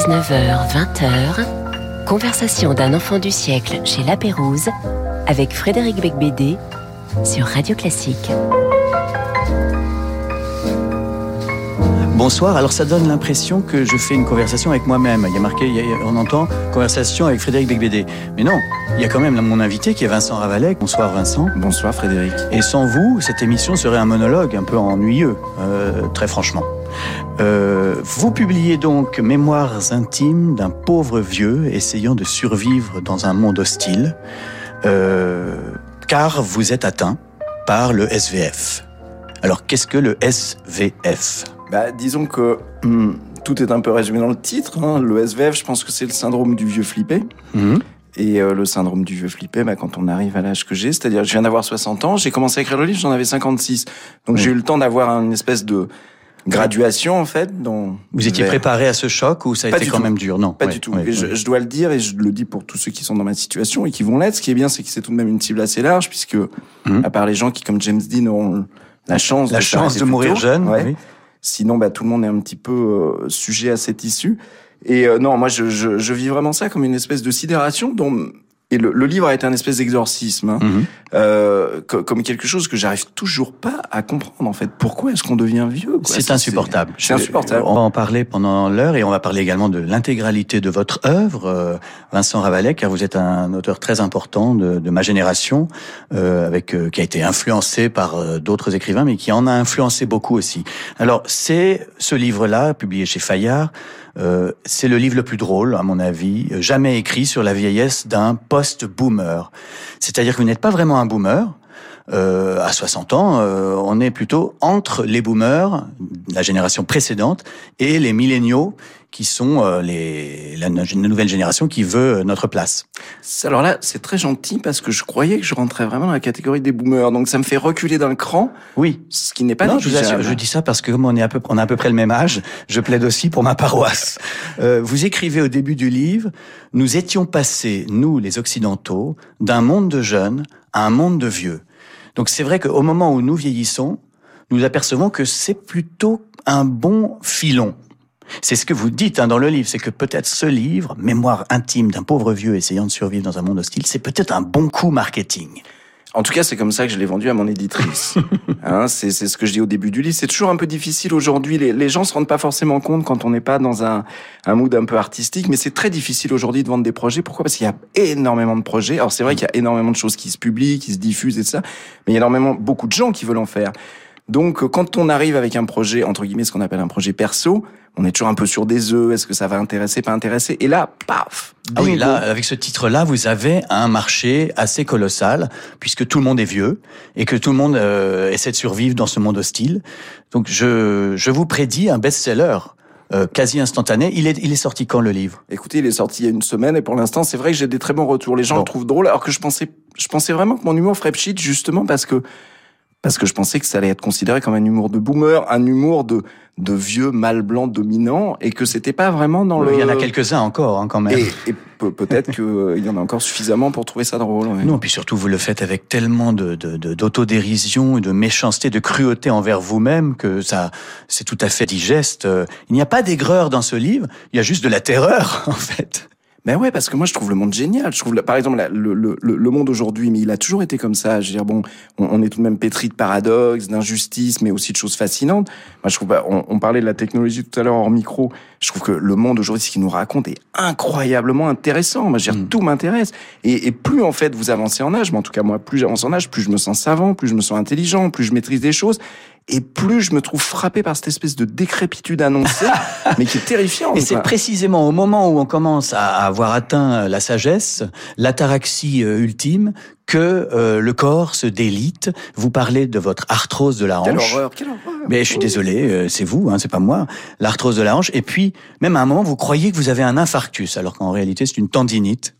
19h, 20h, conversation d'un enfant du siècle chez La Pérouse avec Frédéric Becbédé sur Radio Classique. Bonsoir. Alors ça donne l'impression que je fais une conversation avec moi-même. Il y a marqué, on entend conversation avec Frédéric Becbédé. Mais non, il y a quand même mon invité qui est Vincent Ravalec. Bonsoir Vincent. Bonsoir Frédéric. Et sans vous, cette émission serait un monologue un peu ennuyeux, euh, très franchement. Euh, vous publiez donc Mémoires intimes d'un pauvre vieux essayant de survivre dans un monde hostile, euh, car vous êtes atteint par le SVF. Alors qu'est-ce que le SVF bah, Disons que hum, tout est un peu résumé dans le titre. Hein. Le SVF, je pense que c'est le syndrome du vieux flippé. Mmh. Et euh, le syndrome du vieux flippé, bah, quand on arrive à l'âge que j'ai, c'est-à-dire je viens d'avoir 60 ans, j'ai commencé à écrire le livre, j'en avais 56. Donc j'ai eu le temps d'avoir une espèce de graduation en fait. Dont Vous étiez préparé à ce choc ou ça a été quand même dur? Non, pas du tout. je, je, dois le dire et je le dis pour tous ceux qui sont dans ma situation et qui vont l'être. Ce qui est bien, c'est que c'est tout de même une cible assez large puisque mmh. à part les gens qui, comme James Dean, auront la chance la de chance de mourir jeune. Oui. Sinon, bah, tout le monde est un petit peu euh, sujet à cette issue. Et euh, non, moi, je, je, je, vis vraiment ça comme une espèce de sidération dont et le, le, livre a été un espèce d'exorcisme, hein, mhm. euh, comme quelque chose que j'arrive toujours pas à comprendre en fait. Pourquoi est-ce qu'on devient vieux C'est insupportable. C'est insupportable. On va en parler pendant l'heure et on va parler également de l'intégralité de votre œuvre, euh, Vincent Ravalet, car vous êtes un auteur très important de, de ma génération, euh, avec euh, qui a été influencé par euh, d'autres écrivains, mais qui en a influencé beaucoup aussi. Alors c'est ce livre-là, publié chez Fayard. Euh, c'est le livre le plus drôle, à mon avis, jamais écrit sur la vieillesse d'un post-boomer. C'est-à-dire que vous n'êtes pas vraiment un boomer, euh, à 60 ans, euh, on est plutôt entre les boomers, la génération précédente, et les milléniaux, qui sont euh, les, la, nouvelle génération qui veut notre place. Alors là, c'est très gentil parce que je croyais que je rentrais vraiment dans la catégorie des boomers, donc ça me fait reculer d'un cran. Oui, ce qui n'est pas non, je, je, dis ça parce que comme on est à peu, on a à peu près le même âge, je plaide aussi pour ma paroisse. Euh, vous écrivez au début du livre, nous étions passés, nous les occidentaux, d'un monde de jeunes à un monde de vieux. Donc c'est vrai qu'au moment où nous vieillissons, nous apercevons que c'est plutôt un bon filon. C'est ce que vous dites hein, dans le livre, c'est que peut-être ce livre, Mémoire intime d'un pauvre vieux essayant de survivre dans un monde hostile, c'est peut-être un bon coup marketing. En tout cas, c'est comme ça que je l'ai vendu à mon éditrice. hein, c'est ce que je dis au début du livre. C'est toujours un peu difficile aujourd'hui. Les, les gens se rendent pas forcément compte quand on n'est pas dans un, un mood un peu artistique, mais c'est très difficile aujourd'hui de vendre des projets. Pourquoi? Parce qu'il y a énormément de projets. Alors c'est vrai qu'il y a énormément de choses qui se publient, qui se diffusent et ça, mais il y a énormément beaucoup de gens qui veulent en faire. Donc, quand on arrive avec un projet, entre guillemets, ce qu'on appelle un projet perso, on est toujours un peu sur des œufs. Est-ce que ça va intéresser, pas intéresser Et là, paf Ah oui, là, avec ce titre-là, vous avez un marché assez colossal, puisque tout le monde est vieux et que tout le monde euh, essaie de survivre dans ce monde hostile. Donc, je, je vous prédis un best-seller. Euh, quasi instantané. Il est, il est sorti quand le livre? Écoutez, il est sorti il y a une semaine et pour l'instant, c'est vrai que j'ai des très bons retours. Les gens le trouvent drôle, alors que je pensais, je pensais vraiment que mon humour ferait pchit justement parce que parce que je pensais que ça allait être considéré comme un humour de boomer, un humour de de vieux mâle blanc dominant, et que c'était pas vraiment dans le. Il y en a quelques-uns encore, hein, quand même. Et, et peut-être qu'il euh, y en a encore suffisamment pour trouver ça drôle. Ouais. Non, puis surtout vous le faites avec tellement de d'autodérision de, de, et de méchanceté, de cruauté envers vous-même que ça, c'est tout à fait digeste. Il n'y a pas d'aigreur dans ce livre, il y a juste de la terreur, en fait. Ben ouais, parce que moi je trouve le monde génial. Je trouve, par exemple, le, le, le monde aujourd'hui, mais il a toujours été comme ça. Je veux dire, bon, on, on est tout de même pétri de paradoxes, d'injustices, mais aussi de choses fascinantes. Moi, je trouve, bah, on, on, parlait de la technologie tout à l'heure hors micro. Je trouve que le monde aujourd'hui, ce qu'il nous raconte, est incroyablement intéressant. Moi, je veux dire, mm. tout m'intéresse. Et, et, plus en fait vous avancez en âge, mais en tout cas moi, plus j'avance en âge, plus je me sens savant, plus je me sens intelligent, plus je maîtrise des choses et plus je me trouve frappé par cette espèce de décrépitude annoncée, mais qui est terrifiante. Et c'est précisément au moment où on commence à avoir atteint la sagesse, l'ataraxie euh, ultime, que euh, le corps se délite. Vous parlez de votre arthrose de la hanche. Quelle horreur, quelle horreur. Mais je suis désolé, euh, c'est vous, hein, c'est pas moi. L'arthrose de la hanche. Et puis, même à un moment, vous croyez que vous avez un infarctus, alors qu'en réalité, c'est une tendinite.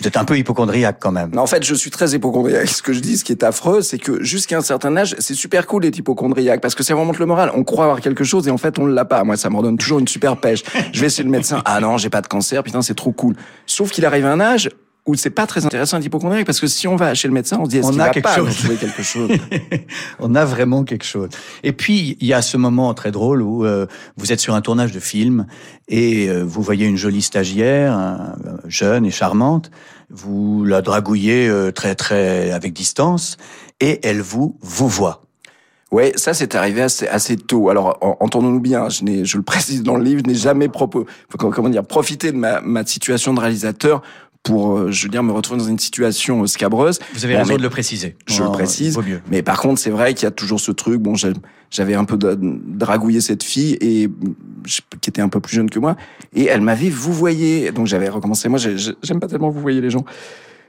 Vous êtes un peu hypochondriaque quand même. Non, en fait, je suis très hypochondriaque. Ce que je dis, ce qui est affreux, c'est que jusqu'à un certain âge, c'est super cool d'être hypochondriaque parce que ça remonte le moral. On croit avoir quelque chose et en fait, on ne l'a pas. Moi, ça me redonne toujours une super pêche. Je vais essayer le médecin. Ah non, j'ai pas de cancer. Putain, c'est trop cool. Sauf qu'il arrive un âge où c'est pas très intéressant d'être hypochondriaque parce que si on va chez le médecin, on se dit est-ce On qu'il a va quelque pas chose. trouver quelque chose? On a vraiment quelque chose. Et puis, il y a ce moment très drôle où euh, vous êtes sur un tournage de film et euh, vous voyez une jolie stagiaire, un- euh, jeune et charmante. Vous la dragouillez euh, très, très avec distance et elle vous, vous voit. Ouais, ça c'est arrivé assez, assez tôt. Alors en- entendons-nous bien, je, n'ai, je le précise dans le livre, je n'ai jamais propos, comment comment dire, profité de ma, ma situation de réalisateur pour, euh, je veux dire, me retrouver dans une situation euh, scabreuse. Vous avez Bon, raison mais de le préciser. Je le Oh, précise. Vaut mieux. Mais par contre, c'est vrai qu'il y a toujours ce truc. Bon, j'avais un peu dragouillé cette fille et qui était un peu plus jeune que moi, et elle m'avait vous voyez. Donc j'avais recommencé. Moi, j'ai- j'ai- j'aime pas tellement vous voyez les gens.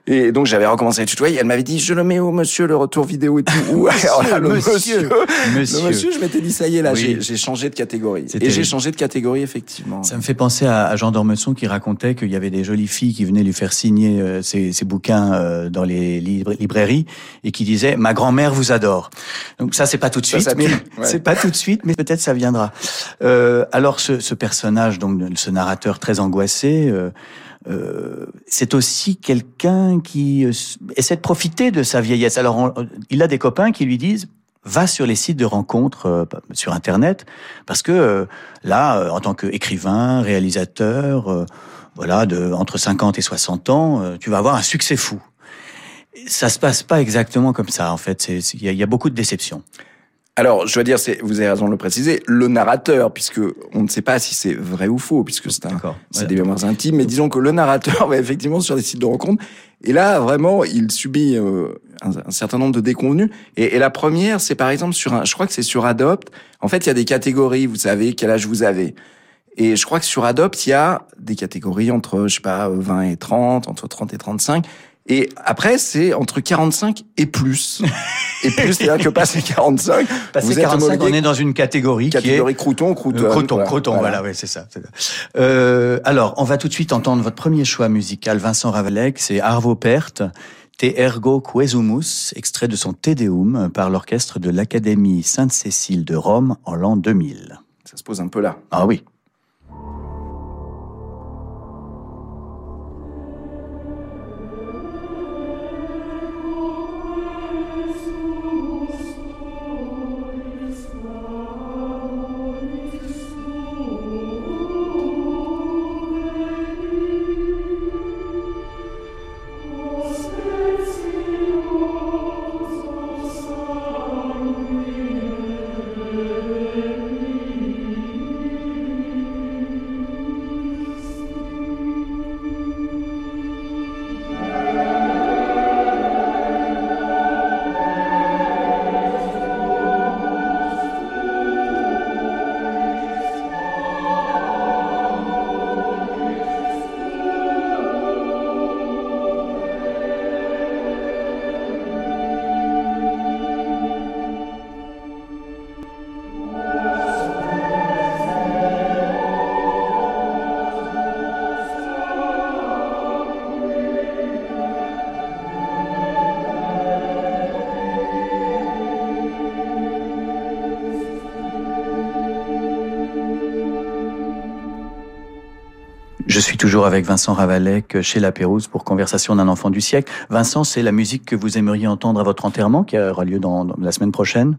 Et donc j'avais recommencé à tutoyer. Elle m'avait dit je le mets où monsieur le retour vidéo et tout. Ou alors là, le monsieur, monsieur, monsieur. le monsieur, je m'étais dit ça y est là, Oui. j'ai- changé de catégorie. Et j'ai changé de catégorie effectivement. Ça me fait penser à, à Jean d'Ormesson qui racontait qu'il y avait des jolies filles qui venaient lui faire signer euh, ses, ses bouquins euh, dans les libra- librairies et qui disaient ma grand-mère vous adore. Donc ça c'est pas tout de suite, ça mais tue, ouais. c'est pas tout de suite, mais peut-être ça viendra. Euh, alors ce, ce personnage donc ce narrateur très angoissé. Euh, c'est aussi quelqu'un qui euh, essaie de profiter de sa vieillesse. Alors, il a des copains qui lui disent va sur les sites de rencontres euh, sur Internet, parce que euh, là, euh, en tant qu'écrivain, réalisateur, voilà, de entre 50 et 60 ans, tu vas avoir un succès fou. Ça se passe pas exactement comme ça, en fait. Il y a beaucoup de déceptions. Alors, je dois dire, vous avez raison de le préciser, le narrateur, puisque on ne sait pas si c'est vrai ou faux, puisque c'est des mémoires intimes, mais disons que le narrateur va effectivement sur des sites de rencontres, et là, vraiment, il subit euh, un, un certain nombre de déconvenus. Et, et la première, c'est par exemple sur un, je crois que c'est sur Adopt. En fait, il y a des catégories, vous savez, quel âge vous avez. Et je crois que sur Adopt, il y a des catégories entre, je sais pas, 20 et 30, entre 30 et 35. Et après, c'est entre 45 et plus. Et plus, c'est-à-dire que passé 45, Passé vous êtes 45, on est dans une catégorie, qui est catégorie crouton, crouton. Euh, Croton, croton, voilà, c'est ça. c'est ça. Euh, alors, on va tout de suite entendre votre premier choix musical, Vincent Ravalec, c'est Arvo Pärt, Te Ergo Quesumus, extrait de son Te Deum par l'orchestre de l'Académie Sainte-Cécile de Rome en l'an 2000. Ça se pose un peu là. Ah oui. Suis toujours avec Vincent Ravalec chez La Pérouse pour Conversation d'un enfant du siècle. Vincent, c'est la musique que vous aimeriez entendre à votre enterrement qui aura lieu dans, dans la semaine prochaine?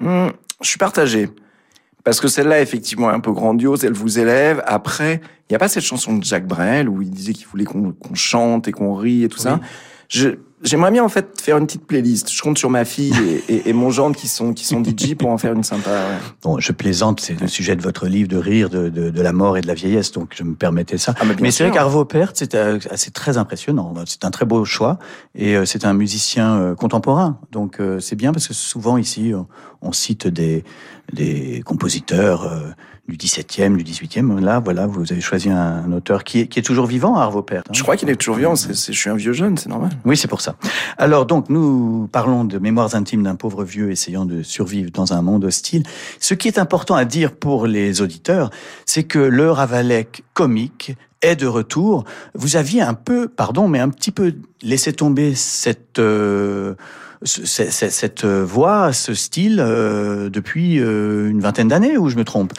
Hmm, je suis partagé. Parce que celle-là, effectivement, est un peu grandiose, elle vous élève. Après, il n'y a pas cette chanson de Jacques Brel où il disait qu'il voulait qu'on chante et qu'on rie et tout ça. Je, J'aimerais bien en fait faire une petite playlist. Je compte sur ma fille et, et, et mon gendre qui sont qui sont DJ pour en faire une sympa. ouais. Bon, je plaisante, c'est le sujet de votre livre de rire de, de, de la mort et de la vieillesse, donc je me permettais ça. Ah, mais c'est vrai qu'Arvo Pärt, c'est euh, c'est très impressionnant. C'est un très beau choix et euh, c'est un musicien euh, contemporain. Donc euh, c'est bien parce que souvent ici on, on cite des des compositeurs euh, du 17e, du 18e. Là, voilà, vous avez choisi un, un auteur qui est, qui est toujours vivant, Arvo Pärt. hein. Je crois qu'il est toujours vivant. c'est c'est- je suis un vieux jeune, c'est normal. Oui, c'est pour ça. Alors donc, nous parlons de mémoires intimes d'un pauvre vieux essayant de survivre dans un monde hostile. Ce qui est important à dire pour les auditeurs, c'est que le Ravalec comique est de retour. Vous aviez un peu, pardon, mais un petit peu laissé tomber cette euh, ce- ce- ce- cette euh, voix, ce style euh, depuis euh, une vingtaine d'années, ou je me trompe?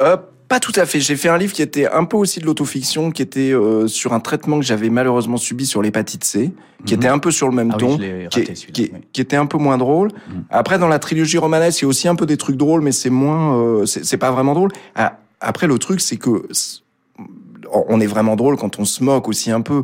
Euh, Pas tout à fait. J'ai fait un livre qui était un peu aussi de l'autofiction, qui était euh, sur un traitement que j'avais malheureusement subi sur l'hépatite C, qui Mhm. était un peu sur le même Ah ton, qui, qui est- oui. qui était un peu moins drôle. Mhm. Après, dans la trilogie romanesque, il y a aussi un peu des trucs drôles, mais c'est moins, euh, c'est pas vraiment drôle. Ah, après, le truc, c'est que on est vraiment drôle quand on se moque aussi un peu.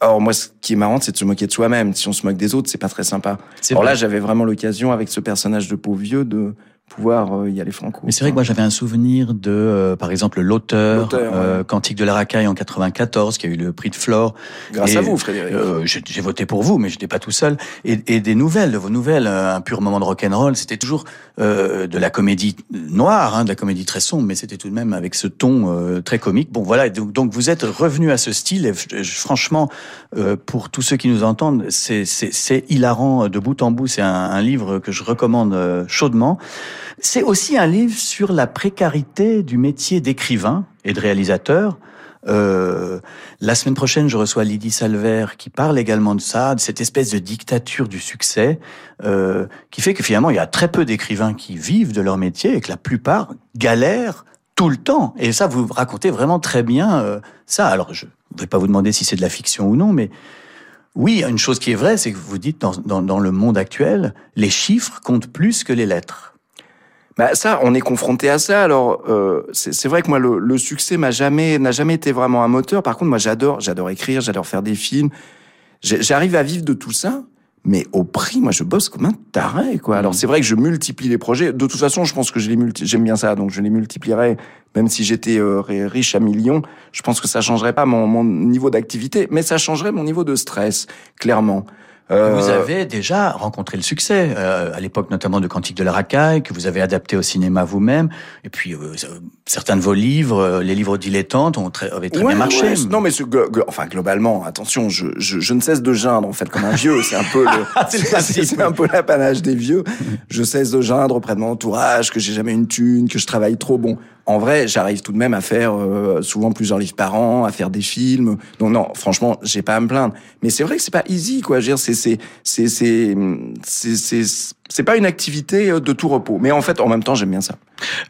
Or, moi, ce qui est marrant, c'est de se moquer de soi-même. Si on se moque des autres, c'est pas très sympa. C'est Alors vrai. là, j'avais vraiment l'occasion, avec ce personnage de pauvre vieux, de pouvoir euh, y aller franco. Mais c'est vrai que moi j'avais un souvenir de, euh, par exemple, l'auteur, euh, ouais. Cantique de la racaille en 94, qui a eu le prix de Flore. Grâce Et, à vous, Frédéric. Euh, j'ai voté pour vous, mais j'étais pas tout seul. Et, et des nouvelles, de vos nouvelles, euh, un pur moment de rock'n'roll, c'était toujours euh, de la comédie noire, hein, de la comédie très sombre, mais c'était tout de même avec ce ton euh, très comique. Bon, voilà. Donc, donc vous êtes revenu à ce style. Et je- je- franchement, euh, pour tous ceux qui nous entendent, c'est hilarant de bout en bout. C'est un, un livre que je recommande chaudement. C'est aussi un livre sur la précarité du métier d'écrivain et de réalisateur. Euh, la semaine prochaine, je reçois Lydie Salver qui parle également de ça, de cette espèce de dictature du succès, euh, qui fait que finalement, il y a très peu d'écrivains qui vivent de leur métier et que la plupart galèrent tout le temps. Et ça, vous racontez vraiment très bien euh, ça. Alors, je ne vais pas vous demander si c'est de la fiction ou non, mais oui, une chose qui est vraie, c'est que vous dites dans, dans, dans le monde actuel, les chiffres comptent plus que les lettres. Bah ça, on est confronté à ça. Alors, euh, c'est vrai que moi, le, le succès m'a jamais n'a jamais été vraiment un moteur. Par contre, moi, j'adore, j'adore écrire, j'adore faire des films. J'arrive à vivre de tout ça, mais au prix, moi, je bosse comme un taré, quoi. Alors, Mhm. c'est vrai que je multiplie les projets. De toute façon, je pense que je les j'aime bien ça, donc je les multiplierai. Même si j'étais euh, ri- riche à millions, je pense que ça changerait pas mon, mon niveau d'activité, mais ça changerait mon niveau de stress, clairement. Euh, Vous avez déjà rencontré le succès, euh, à l'époque notamment de Cantique de la racaille, que vous avez adapté au cinéma vous-même. Et puis, euh, certains de vos livres, euh, les livres dilettantes, ont très, avaient très Ouais, bien marché. ouais, non, mais enfin globalement, attention, je, je, je ne cesse de geindre en fait comme un vieux. C'est un peu c'est un peu l'apanage des vieux. Je cesse de geindre auprès de mon entourage, que j'ai jamais une thune, que je travaille trop. Bon, en vrai, j'arrive tout de même à faire euh, souvent plusieurs livres par an, à faire des films. Donc non, franchement, j'ai pas à me plaindre. Mais c'est vrai que c'est pas easy, quoi. Je veux dire, c'est c'est c'est c'est c'est pas une activité euh, de tout repos. Mais en fait, en même temps, j'aime bien ça.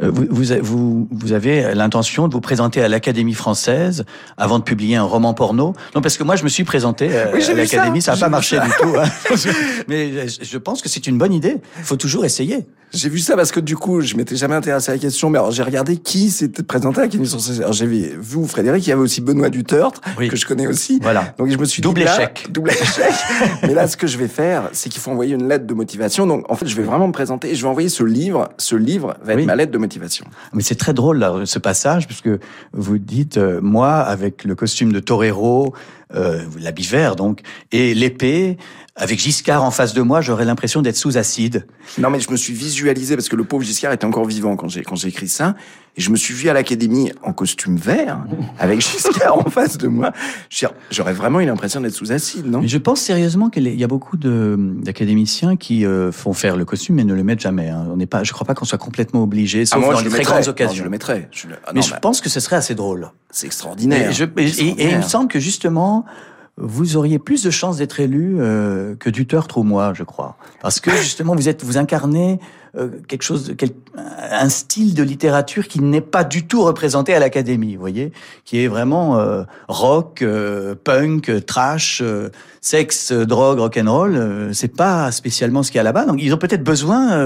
Euh, Vous, vous, vous, vous avez l'intention de vous présenter à l'Académie française avant de publier un roman porno? Non, parce que moi, je me suis présenté euh, Oui, à l'Académie, ça n'a pas marché ça. du tout. hein. Mais je pense que c'est une bonne idée. Il faut toujours essayer. J'ai vu ça parce que du coup, je m'étais jamais intéressé à la question, mais alors j'ai regardé qui s'était présenté à la question. Alors j'ai vu vous, Frédéric, il y avait aussi Benoît Dutertre, Oui. que je connais aussi. Voilà. Donc je me suis Double dit, là, échec. double échec. mais là, ce que je vais faire, c'est qu'il faut envoyer une lettre de motivation. Donc en fait, je vais vraiment me présenter et je vais envoyer ce livre. Ce livre va être Oui. ma lettre de motivation. Mais c'est très drôle là, ce passage, puisque vous dites, euh, moi, avec le costume de torero, euh, l'habit vert donc, et l'épée, avec Giscard en face de moi, j'aurais l'impression d'être sous acide. Non, mais je me suis visualisé parce que le pauvre Giscard était encore vivant quand j'ai quand j'ai écrit ça, et je me suis vu à l'académie en costume vert avec Giscard en face de moi. J'aurais vraiment eu l'impression d'être sous acide, non? Mais je pense sérieusement qu'il y a beaucoup de- d'académiciens qui euh, font faire le costume mais ne le mettent jamais. hein. On n'est pas, je crois pas qu'on soit complètement obligé, sauf Ah, moi, dans les le très mettrais. grandes Non, occasions. je le mettrais. Je le- ah, mais non, je bah, pense que ce serait assez drôle. c'est extraordinaire. Et, je- et- et- et il me Extraordinaire. semble que justement, vous auriez plus de chances d'être élu euh, que Duterte ou moi, je crois. Parce que justement, vous êtes, vous incarnez euh, quelque chose, quel- un style de littérature qui n'est pas du tout représenté à l'Académie, vous voyez, qui est vraiment euh, rock, euh, punk, trash, euh, sexe, drogue, rock'n'roll. Euh, c'est pas spécialement ce qu'il y a là-bas. Donc, ils ont peut-être besoin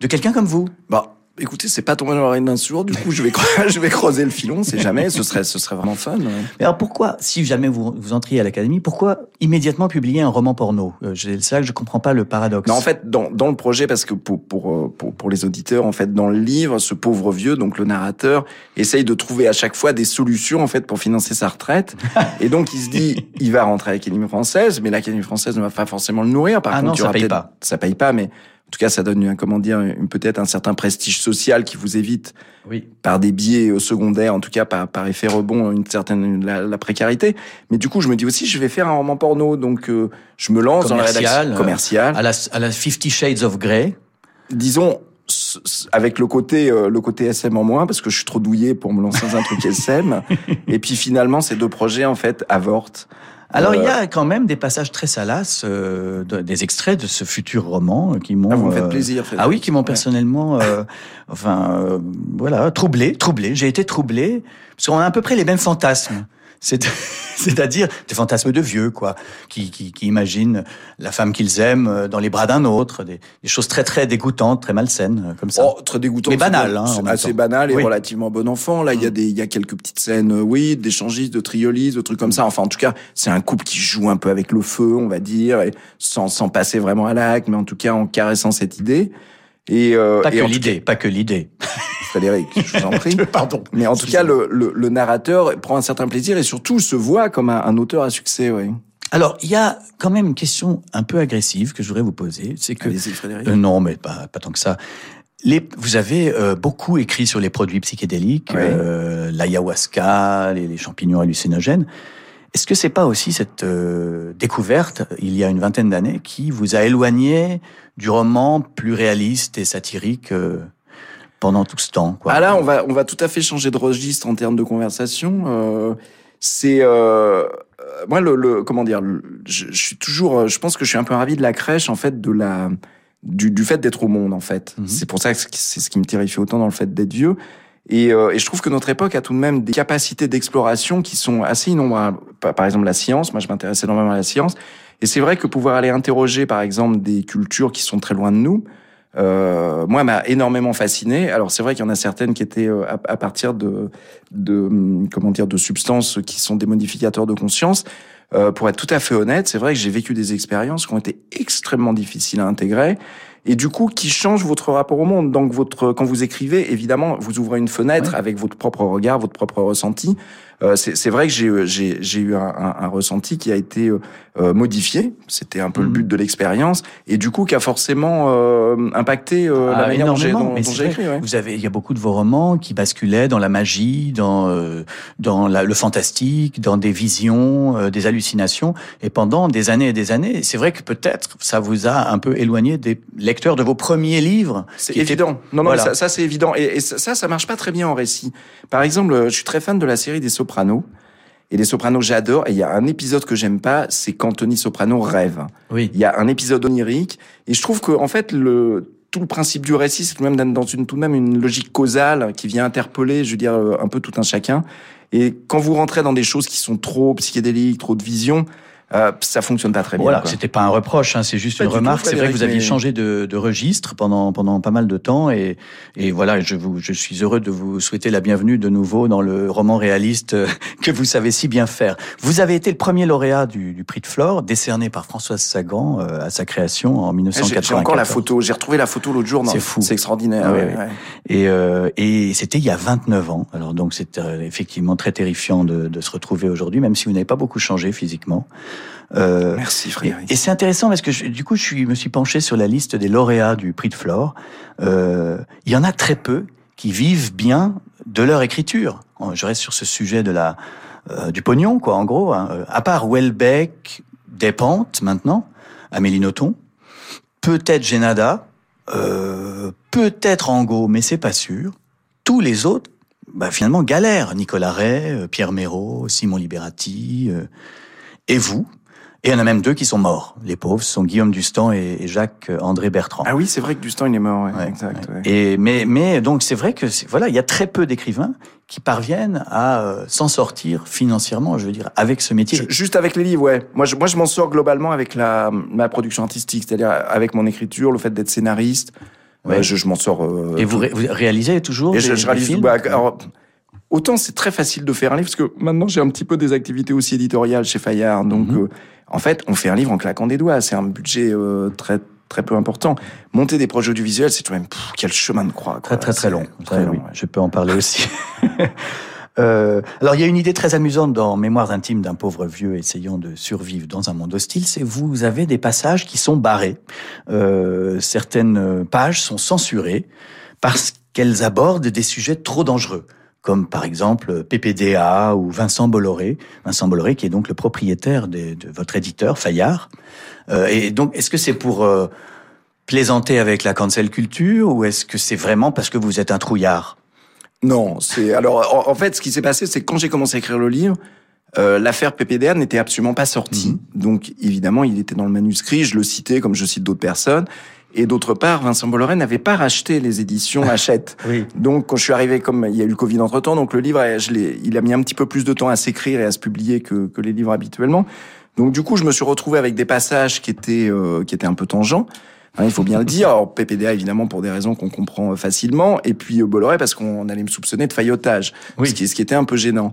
de quelqu'un comme vous. Bah, écoutez, c'est pas tombé dans l'oreille d'un sourd. Du coup, je vais, je vais creuser le filon. C'est jamais. Ce serait, ce serait vraiment fun. ouais. Mais alors pourquoi, si jamais vous, vous entriez à l'Académie, pourquoi immédiatement publier un roman porno? Euh, C'est ça que je comprends pas le paradoxe. Non, en fait, dans, dans le projet, parce que pour, pour, euh, pour, pour les auditeurs, en fait, dans le livre, ce pauvre vieux, donc le narrateur, essaye de trouver à chaque fois des solutions, en fait, pour financer sa retraite. Et donc, il se dit, il va rentrer à l'Académie française, mais l'Académie française ne va pas forcément le nourrir. Par Ah contre, non, ça paye pas. Ça paye pas, mais en tout cas, ça donne, comment dire, une- peut-être un certain prestige social qui vous évite oui. par des biais euh, secondaires, en tout cas par, par effet rebond, une certaine la, la précarité. Mais du coup, je me dis aussi, je vais faire un roman porno, donc euh, je me lance dans la rédaction euh, commerciale. À la, à la Fifty Shades of Grey. Disons avec le côté euh, le côté SM en moins parce que je suis trop douillé pour me lancer dans un truc SM et puis finalement ces deux projets en fait avortent alors il y a quand même des passages très salaces, euh, des extraits de ce futur roman qui m'ont. Ah, vous me faites plaisir. ah oui, qui m'ont personnellement, euh, enfin, voilà, troublé, troublé. J'ai été troublé parce qu'on a à peu près les mêmes fantasmes. C'est-à-dire des fantasmes de vieux, quoi, qui, qui, qui imaginent la femme qu'ils aiment euh, dans les bras d'un autre, des, des, choses très très dégoûtantes, très malsaines, euh, comme ça. Oh, très dégoûtantes. Mais banales, hein, assez banal et relativement bon enfant. Là, il y a mm. des, il y a quelques petites scènes, euh, oui, d'échangistes, de triolistes, de trucs comme ça. Enfin, en tout cas, c'est un couple qui joue un peu avec le feu, on va dire, et sans, sans passer vraiment à l'acte, mais en tout cas en caressant cette idée. Et, euh, pas, que l'idée, pas que l'idée. Frédéric, je vous en prie. Pardon. Mais en tout cas, le, le, le, narrateur prend un certain plaisir et surtout se voit comme un, un auteur à succès. Oui. Alors, il y a quand même une question un peu agressive que je voudrais vous poser. C'est que euh, non, mais pas, pas tant que ça. Les, vous avez euh, beaucoup écrit sur les produits psychédéliques, euh, l'ayahuasca, les, les, champignons hallucinogènes. Est-ce que c'est pas aussi cette découverte, il y a une vingtaine d'années, qui vous a éloigné du roman plus réaliste et satirique euh, pendant tout ce temps quoi. Ah là, on va, on va tout à fait changer de registre en termes de conversation. Euh, c'est euh, moi le, le, comment dire, je, je, suis toujours, je pense que je suis un peu ravi de la crèche en fait de la du, du fait d'être au monde en fait. Mhm. C'est pour ça que c'est ce qui me terrifie autant dans le fait d'être vieux. Et, euh, et, je trouve que notre époque a tout de même des capacités d'exploration qui sont assez innombrables. Par exemple, la science. Moi, je m'intéresse énormément à la science. Et c'est vrai que pouvoir aller interroger, par exemple, des cultures qui sont très loin de nous, euh, moi, m'a énormément fasciné. Alors, c'est vrai qu'il y en a certaines qui étaient euh, à, à, partir de, de, hum, comment dire, de substances qui sont des modificateurs de conscience. Euh, pour être tout à fait honnête, c'est vrai que j'ai vécu des expériences qui ont été extrêmement difficiles à intégrer et du coup qui changent votre rapport au monde? Donc, votre, quand vous écrivez, évidemment, vous ouvrez une fenêtre avec votre propre regard, votre propre ressenti. Euh, c'est vrai que j'ai eu un, un, un, ressenti qui a été euh, euh modifié. C'était un peu le mhm. but de l'expérience et du coup qui a forcément euh, impacté euh, ah, la manière dont j'ai écrit. Ouais. Vous avez, il y a beaucoup de vos romans qui basculaient dans la magie, dans dans la, le fantastique, dans des visions, des hallucinations. Et pendant des années et des années, c'est vrai que peut-être ça vous a un peu éloigné des lecteurs de vos premiers livres. C'est évident. Non, non, ça, ça c'est évident. Et, et, ça, ça marche pas très bien en récit. Par exemple, je suis très fan de la série des Sopranos. Et les Sopranos, j'adore. Et il y a un épisode que j'aime pas, c'est quand Tony Soprano rêve. Oui. Il y a un épisode onirique. Et je trouve que, en fait, le, tout le principe du récit, c'est tout de même dans une, tout de même une logique causale qui vient interpeller, je veux dire, un peu tout un chacun. Et quand vous rentrez dans des choses qui sont trop psychédéliques, trop de vision, euh, ça fonctionne pas très bien. Voilà, c'était pas un reproche, hein, c'est juste une remarque. C'est vrai que vous aviez changé de, de, registre pendant pendant pas mal de temps et et voilà, je vous je suis heureux de vous souhaiter la bienvenue de nouveau dans le roman réaliste euh, que vous savez si bien faire. Vous avez été le premier lauréat du, du prix de Flore, décerné par Françoise Sagan euh, à sa création en 1994. J'ai encore la photo, j'ai retrouvé la photo l'autre jour. C'est fou, c'est extraordinaire. Ah, ouais, ouais. Et euh, et c'était il y a 29 ans. Alors donc c'est effectivement très terrifiant de, de se retrouver aujourd'hui, même si vous n'avez pas beaucoup changé physiquement. Euh, Merci Frédéric. Et, c'est intéressant parce que je, du coup, je suis, me suis penché sur la liste des lauréats du prix de Flore. Euh, il y en a très peu qui vivent bien de leur écriture. Je reste sur ce sujet de la euh, du pognon, quoi, en gros. Hein. À part Welbeck, Despentes maintenant, Amélie Nothomb, peut-être Genada, peut-être Angot, mais c'est pas sûr. Tous les autres, bah, finalement, galèrent. Nicolas Ray, Pierre Méraud, Simon Liberati, et vous, et il y en a même deux qui sont morts. Les pauvres sont Guillaume Dustan et Jacques-André Bertrand. Ah oui, c'est vrai que Dustan il est mort, ouais, exact. Ouais. Et mais mais donc c'est vrai que voilà, il y a très peu d'écrivains qui parviennent à euh, s'en sortir financièrement, je veux dire, avec ce métier. Juste avec les livres, ouais. Moi, je, moi, je m'en sors globalement avec la ma production artistique, c'est-à-dire avec mon écriture, le fait d'être scénariste. Ouais. Euh, je, je m'en sors. Euh, et vous, ré vous, réalisez toujours et des, je, je réalise, films bah, alors, Autant c'est très facile de faire un livre parce que maintenant j'ai un petit peu des activités aussi éditoriales chez Fayard, donc. Mm -hmm. En fait, on fait un livre en claquant des doigts. C'est un budget euh, très très peu important. Monter des projets audiovisuels, c'est tout de même pff, quel chemin de croix. Quoi. Très très très long. Très long oui. ouais. Je peux en parler aussi. euh, alors il y a une idée très amusante dans Mémoires intimes d'un pauvre vieux essayant de survivre dans un monde hostile, c'est vous avez des passages qui sont barrés. Euh, certaines pages sont censurées parce qu'elles abordent des sujets trop dangereux comme par exemple PPDA ou Vincent Bolloré. Vincent Bolloré qui est donc le propriétaire de, de votre éditeur, Fayard. Euh, et donc, est-ce que c'est pour... Euh, plaisantez avec la cancel culture ou est-ce que c'est vraiment parce que vous êtes un trouillard? Non, c'est alors en, fait ce qui s'est passé, c'est que quand j'ai commencé à écrire le livre, euh, l'affaire PPDR n'était absolument pas sortie. Mhm. Donc évidemment, il était dans le manuscrit, je le citais comme je cite d'autres personnes. Et d'autre part, Vincent Bolloré n'avait pas racheté les éditions Hachette. oui. Donc, quand je suis arrivé, comme il y a eu le Covid entre temps, donc le livre, je il a mis un petit peu plus de temps à s'écrire et à se publier que, que les livres habituellement. Donc, du coup, je me suis retrouvé avec des passages qui étaient, euh, qui étaient un peu tangents. Hein, il faut bien le dire. Alors, PPDA, évidemment, pour des raisons qu'on comprend euh, facilement. Et puis, euh, Bolloré, parce qu'on allait me soupçonner de faillotage. Oui. Ce, qui, ce qui était un peu gênant.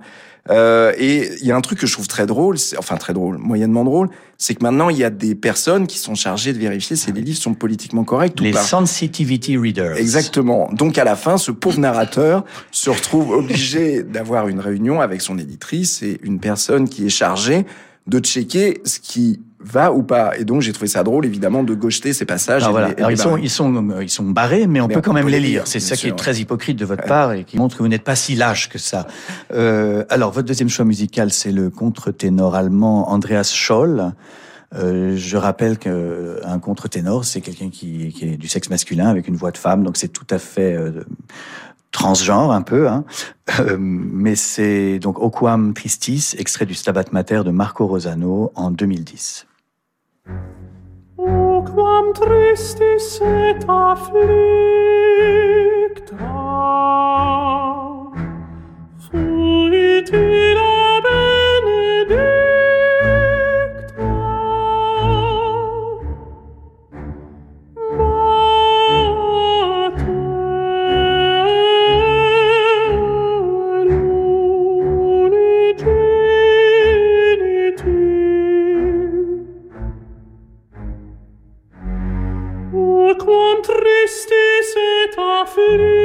Euh, et il y a un truc que je trouve très drôle, enfin très drôle, moyennement drôle, c'est que maintenant il y a des personnes qui sont chargées de vérifier si les livres sont politiquement corrects les ou pas. Les sensitivity readers. Exactement. Donc à la fin, ce pauvre narrateur se retrouve obligé d'avoir une réunion avec son éditrice et une personne qui est chargée de checker ce qui va ou pas. Et donc j'ai trouvé ça drôle évidemment de gaucheter ces passages. Alors, voilà. Alors, ils sont ils sont ils sont barrés, mais on peut quand même les lire. C'est ça qui est très hypocrite de votre part et qui montre que vous n'êtes pas si lâche que ça. Euh, alors votre deuxième choix musical, c'est le contre-ténor allemand Andreas Scholl. Euh, je rappelle qu'un contre-ténor, c'est quelqu'un qui, qui, est du sexe masculin avec une voix de femme, donc c'est tout à fait euh, transgenre un peu, hein. Euh, mais c'est donc Oquam Tristis, extrait du Stabat Mater de Marco Rosano en 2010. O quam tristis et afflicta fuit la er benedicta et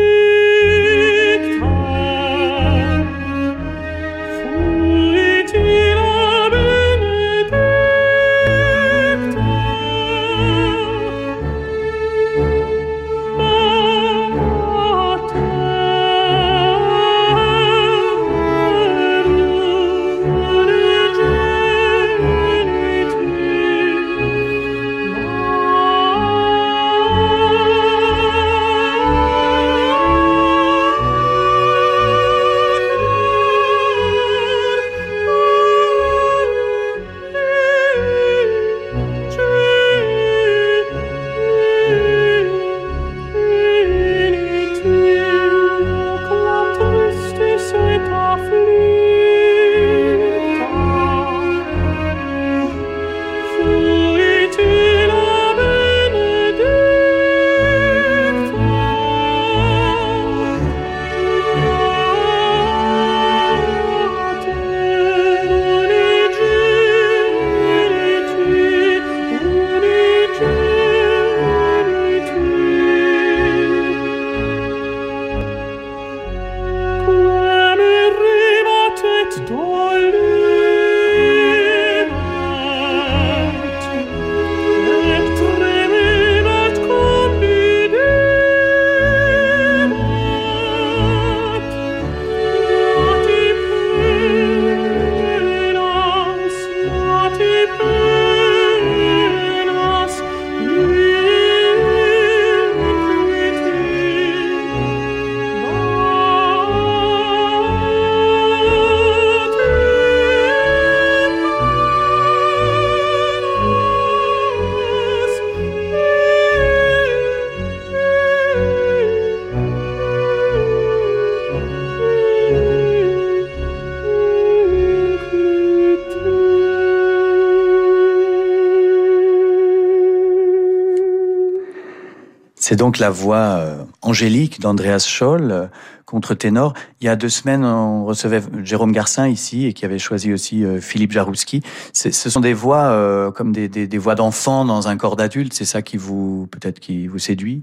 C'est donc la voix euh, angélique d'Andreas Scholl, euh, contre-ténor. Il y a deux semaines, on recevait Jérôme Garcin ici et qui avait choisi aussi euh, Philippe Jarouski. Ce sont des voix comme des, voix d'enfants dans un corps d'adulte. C'est ça qui vous peut-être qui vous séduit?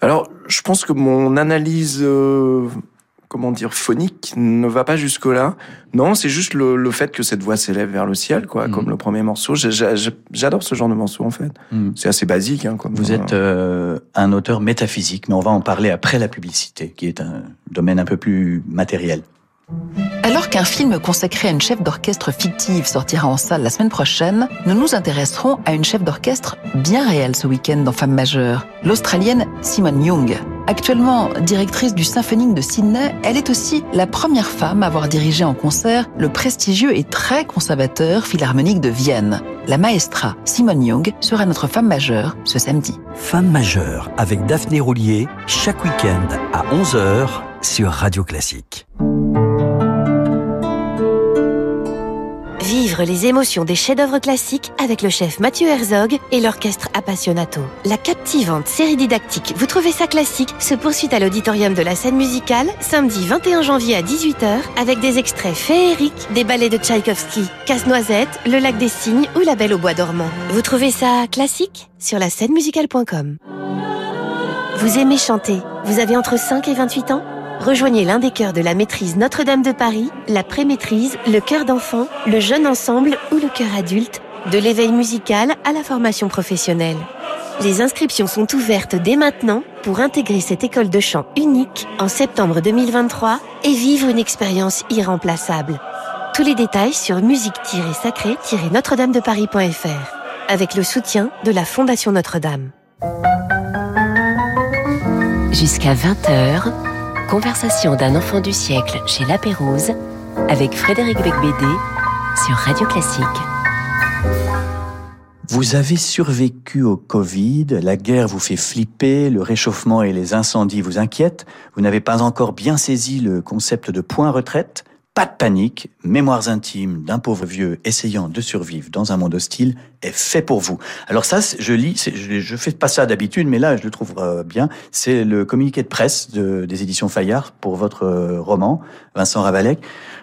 Alors, je pense que mon analyse, comment dire, phonique ne va pas jusque-là. Non, c'est juste le, le fait que cette voix s'élève vers le ciel, quoi, Mhm. comme le premier morceau. J'adore ce genre de morceau, en fait. Hmm. C'est assez basique, hein, comme Vous êtes euh, un auteur métaphysique, mais on va en parler après la publicité, qui est un domaine un peu plus matériel. Alors qu'un film consacré à une chef d'orchestre fictive sortira en salle la semaine prochaine, nous nous intéresserons à une chef d'orchestre bien réelle ce week-end dans Femme majeure, l'Australienne Simone Young. Actuellement directrice du Symphonique de Sydney, elle est aussi la première femme à avoir dirigé en concert le prestigieux et très conservateur Philharmonique de Vienne. La maestra Simone Young sera notre femme majeure ce samedi. Femme majeure avec Daphné Roulier chaque week-end à 11h sur Radio Classique. Les émotions des chefs-d'œuvre classiques avec le chef Mathieu Herzog et l'orchestre Appassionato. La captivante série didactique Vous trouvez ça classique se poursuit à l'auditorium de la scène musicale samedi 21 janvier à 18h avec des extraits féeriques des ballets de Tchaïkovski, Casse-Noisette, Le Lac des Cygnes ou La Belle au Bois dormant. Vous trouvez ça classique Sur la scène musicale.com. Vous aimez chanter Vous avez entre 5 et 28 ans? Rejoignez l'un des chœurs de la maîtrise Notre-Dame de Paris, la pré-maîtrise, le chœur d'enfant, le jeune ensemble ou le chœur adulte, de l'éveil musical à la formation professionnelle. Les inscriptions sont ouvertes dès maintenant pour intégrer cette école de chant unique en septembre 2023 et vivre une expérience irremplaçable. Tous les détails sur musique-sacrée-notre-dame-de-paris.fr avec le soutien de la Fondation Notre-Dame. Jusqu'à 20h, Conversation d'un enfant du siècle chez La Pérouse avec Frédéric Becbédé sur Radio Classique. Vous avez survécu au Covid, la guerre vous fait flipper, le réchauffement et les incendies vous inquiètent, vous n'avez pas encore bien saisi le concept de point retraite, pas de panique, Mémoires intimes d'un pauvre vieux essayant de survivre dans un monde hostile est fait pour vous. Alors ça, je lis, je, fais pas ça d'habitude, mais là, je le trouve euh, bien. C'est le communiqué de presse de, des éditions Fayard pour votre euh, roman, Vincent Ravalec.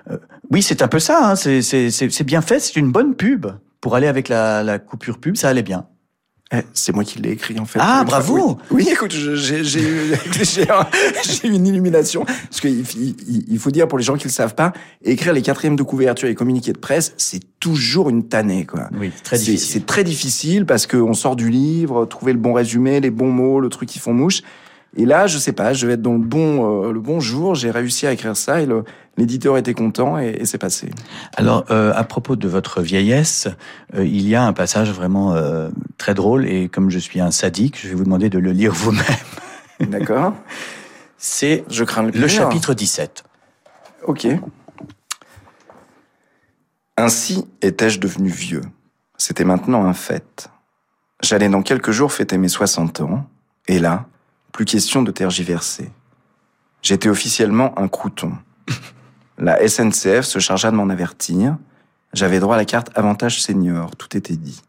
Euh, oui, c'est un peu ça. Hein, c'est bien fait. C'est une bonne pub pour aller avec la, la coupure pub. Ça allait bien. Eh, c'est moi qui l'ai écrit en fait. Ah, bravo Oui, oui écoute, j'ai eu, eu une illumination. Parce qu'il il, faut dire pour les gens qui le savent pas, écrire les quatrièmes de couverture et communiqués de presse, c'est toujours une tannée. Quoi. Oui, très difficile. C'est très difficile parce qu'on sort du livre, trouver le bon résumé, les bons mots, le truc qui font mouche. Et là, je sais pas, je vais être dans le bon, euh, le bon jour. J'ai réussi à écrire ça et l'éditeur était content et, et c'est passé. Alors, euh, à propos de votre vieillesse, euh, il y a un passage vraiment très drôle et comme je suis un sadique, je vais vous demander de le lire vous-même. D'accord. C'est je crains le, le chapitre 17. Ok. Ainsi étais-je devenu vieux. C'était maintenant un fait. J'allais dans quelques jours fêter mes 60 ans, et là, plus question de tergiverser. J'étais officiellement un crouton. La SNCF se chargea de m'en avertir. J'avais droit à la carte avantage senior, tout était dit.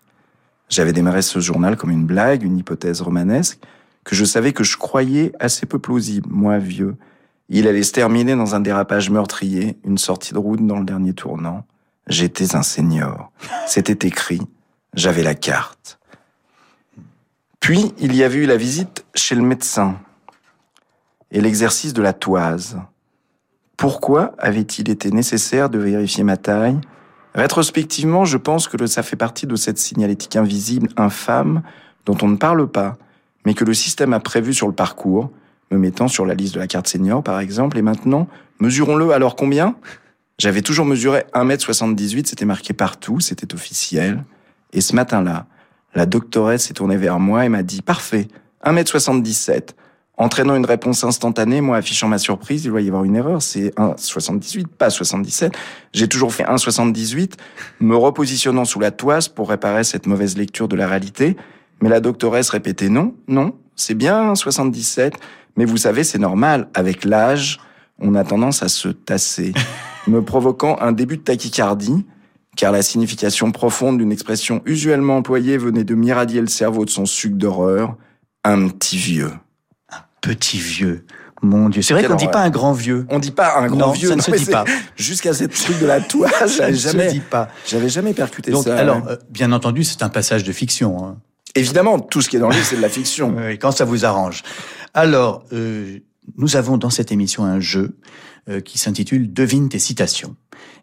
J'avais démarré ce journal comme une blague, une hypothèse romanesque, que je savais que je croyais assez peu plausible, moi vieux. Il allait se terminer dans un dérapage meurtrier, une sortie de route dans le dernier tournant. J'étais un senior. C'était écrit. J'avais la carte. Puis, il y avait eu la visite chez le médecin et l'exercice de la toise. Pourquoi avait-il été nécessaire de vérifier ma taille? Rétrospectivement, je pense que ça fait partie de cette signalétique invisible, infâme, dont on ne parle pas, mais que le système a prévu sur le parcours, me mettant sur la liste de la carte senior, par exemple, et maintenant, mesurons-le alors combien? J'avais toujours mesuré 1m78, c'était marqué partout, c'était officiel. Et ce matin-là, la doctoresse s'est tournée vers moi et m'a dit Parfait, 1m77. Entraînant une réponse instantanée, moi affichant ma surprise, il doit y avoir une erreur, c'est 1,78, pas 77. J'ai toujours fait 1,78, me repositionnant sous la toise pour réparer cette mauvaise lecture de la réalité. Mais la doctoresse répétait non, non, c'est bien 1,77. Mais vous savez, c'est normal, avec l'âge, on a tendance à se tasser, me provoquant un début de tachycardie car la signification profonde d'une expression usuellement employée venait de m'irradier le cerveau de son suc d'horreur, un petit vieux. Un petit vieux. Mon Dieu, c'est vrai qu'on dit pas un grand vieux. On dit pas un grand non, vieux. Ça ne se dit pas. Jusqu'à cette truc de la toile, j'avais jamais, dit pas. J'avais jamais percuté Donc, ça. Alors, euh, bien entendu, c'est un passage de fiction. Hein. Évidemment, tout ce qui est dans le livre, c'est de la fiction. oui, quand ça vous arrange. Alors, euh, nous avons dans cette émission un jeu euh, qui s'intitule Devine tes citations.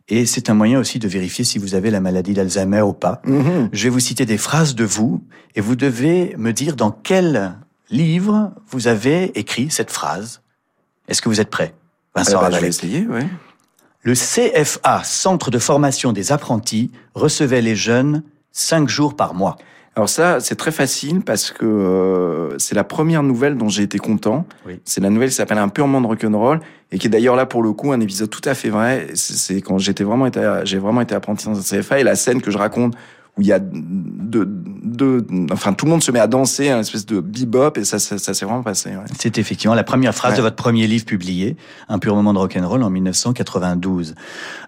Et c'est un moyen aussi de vérifier si vous avez la maladie d'Alzheimer ou pas. Mhm. Je vais vous citer des phrases de vous et vous devez me dire dans quel livre vous avez écrit cette phrase. Est-ce que vous êtes prêt Vincent bah, je vais essayer, ouais. Le CFA, Centre de formation des apprentis, recevait les jeunes cinq jours par mois. Alors ça, c'est très facile parce que euh, c'est la première nouvelle dont j'ai été content. Oui. C'est la nouvelle qui s'appelle Un purement de rock'n'roll et qui est d'ailleurs là pour le coup un épisode tout à fait vrai. C'est quand j'étais vraiment été, j'ai vraiment été apprenti dans un CFA et la scène que je raconte où il y a deux, deux, enfin tout le monde se met à danser, un espèce de bebop et ça, ça, ça s'est vraiment passé. Ouais. C'est effectivement la première phrase Ouais. de votre premier livre publié, Un pur moment de rock'n'roll en 1992.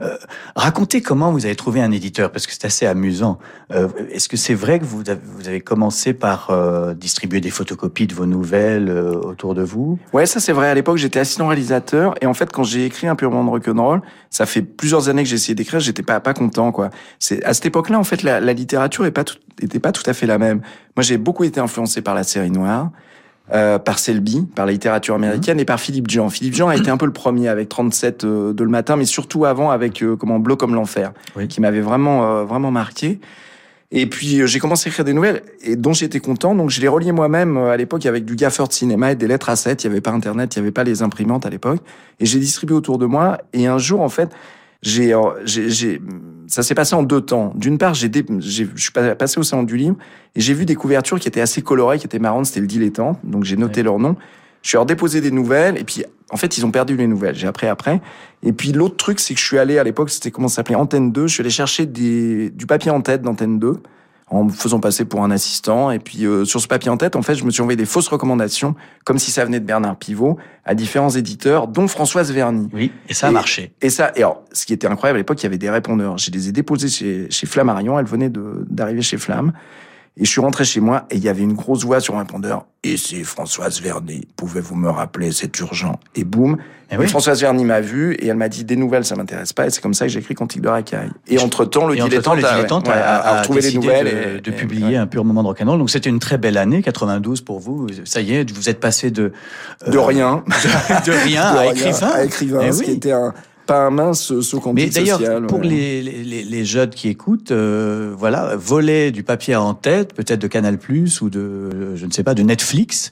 Euh, racontez comment vous avez trouvé un éditeur, parce que c'est assez amusant. Euh, Est-ce que c'est vrai que vous avez, vous avez commencé par euh, distribuer des photocopies de vos nouvelles euh, autour de vous? Ouais, ça c'est vrai. À l'époque, j'étais assistant réalisateur et en fait, quand j'ai écrit un purement de rock'n'roll, ça fait plusieurs années que j'ai essayé d'écrire, j'étais pas pas content quoi. C'est à cette époque-là, en fait, la, la littérature est pas tout, était pas tout à fait la même. Moi, j'ai beaucoup été influencé par la série noire. Euh, par Selby, par la littérature américaine et par Philippe Jean. Philippe Jean a été un peu le premier avec 37 euh, de le matin, mais surtout avant avec euh, comment Bleu comme l'enfer, Oui. qui m'avait vraiment euh, vraiment marqué. Et puis j'ai commencé à écrire des nouvelles et dont j'étais content. Donc je les reliais moi-même à l'époque avec du gaffeur de cinéma et des lettres à 7 Il y avait pas Internet, il y avait pas les imprimantes à l'époque. Et j'ai distribué autour de moi. Et un jour, en fait, j'ai, euh, j'ai, j'ai- ça s'est passé en deux temps. D'une part, j'ai, dé- j'ai, je suis pas- passé au salon du livre et j'ai vu des couvertures qui étaient assez colorées, qui étaient marrantes. C'était le dilettante. Donc j'ai noté Ouais. leur nom. Je suis alors déposé des nouvelles et puis en fait ils ont perdu les nouvelles. J'ai appris après. Et puis l'autre truc c'est que je suis allé à l'époque c'était comment ça s'appelait Antenne 2. Je suis allé chercher des, du papier en tête d'Antenne 2 en me faisant passer pour un assistant. Et puis euh, sur ce papier en tête, en fait, je me suis envoyé des fausses recommandations, comme si ça venait de Bernard Pivot, à différents éditeurs, dont Françoise Verny. Oui, et ça a Et- marché. Et ça, et alors, ce qui était incroyable à l'époque, il y avait des répondeurs. Je les ai déposés chez, chez Flammarion. Elle venait de- d'arriver chez Flamme. Et je suis rentré chez moi et il y avait une grosse voix sur un répondeur. Et c'est Françoise Verny. Pouvez-vous me rappeler? C'est urgent. Et boum. Eh Et oui. Françoise Verny m'a vu et elle m'a dit des nouvelles, ça m'intéresse pas. Et c'est comme ça que j'ai écrit Cantique de racaille. Et entre temps, le Et entre-temps, dilettante, le a- dilettante ouais, a, retrouvé les nouvelles de, et, de et- publier ouais. un pur moment de rock'n'roll. Donc c'était une très belle année, 92 pour vous. Ça y est, vous êtes passé de euh, de rien. de rien à écrivain. À écrivain. Eh ce oui. qui était un, pas un mince saut Mais d'ailleurs, pour ouais. les, les, les jeunes qui écoutent, euh, voilà, voler du papier en tête, peut-être de Canal+ ou de, je ne sais pas, de Netflix,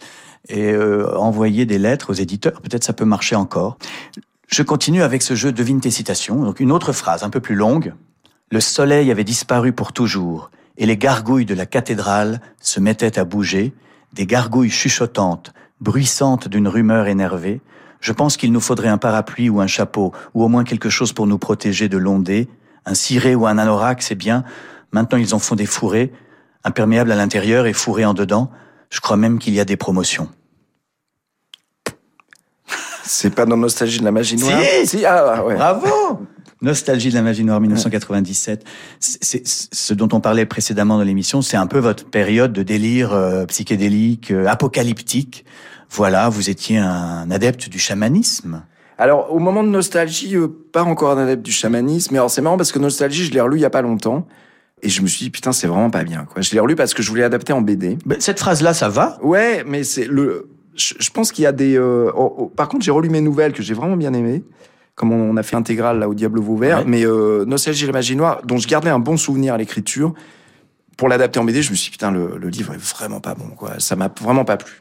et euh, envoyer des lettres aux éditeurs, peut-être ça peut marcher encore. Je continue avec ce jeu devine tes citations. Donc une autre phrase un peu plus longue. Le soleil avait disparu pour toujours, et les gargouilles de la cathédrale se mettaient à bouger, des gargouilles chuchotantes, bruissantes d'une rumeur énervée. Je pense qu'il nous faudrait un parapluie ou un chapeau, ou au moins quelque chose pour nous protéger de l'ondée. Un ciré ou un anorak, c'est bien. Maintenant, ils en font des fourrés, imperméables à l'intérieur et fourrés en dedans. Je crois même qu'il y a des promotions. C'est pas dans Nostalgie de la magie noire. Si. ah ouais. Bravo Nostalgie de la magie noire 1997. C'est c'est- ce dont on parlait précédemment dans l'émission, c'est un peu votre période de délire euh, psychédélique, euh, apocalyptique. Voilà, vous étiez un adepte du chamanisme. Alors, au moment de Nostalgie, euh, pas encore un adepte du chamanisme. Mais alors, c'est marrant parce que Nostalgie, je l'ai relu il y a pas longtemps. Et je me suis dit, putain, c'est vraiment pas bien, quoi. Je l'ai relu parce que je voulais adapter en BD. Ben, Cette phrase-là, ça va? Ouais, mais c'est le. Je, je pense qu'il y a des. euh, oh, oh, par contre, j'ai relu mes nouvelles que j'ai vraiment bien aimées, comme on, on a fait intégrale là au Diable Vauvert. Ouais. Mais euh, Nostalgie et la magie noire, dont je gardais un bon souvenir à l'écriture, pour l'adapter en BD, je me suis dit, putain, le, le livre est vraiment pas bon, quoi. Ça m'a vraiment pas plu.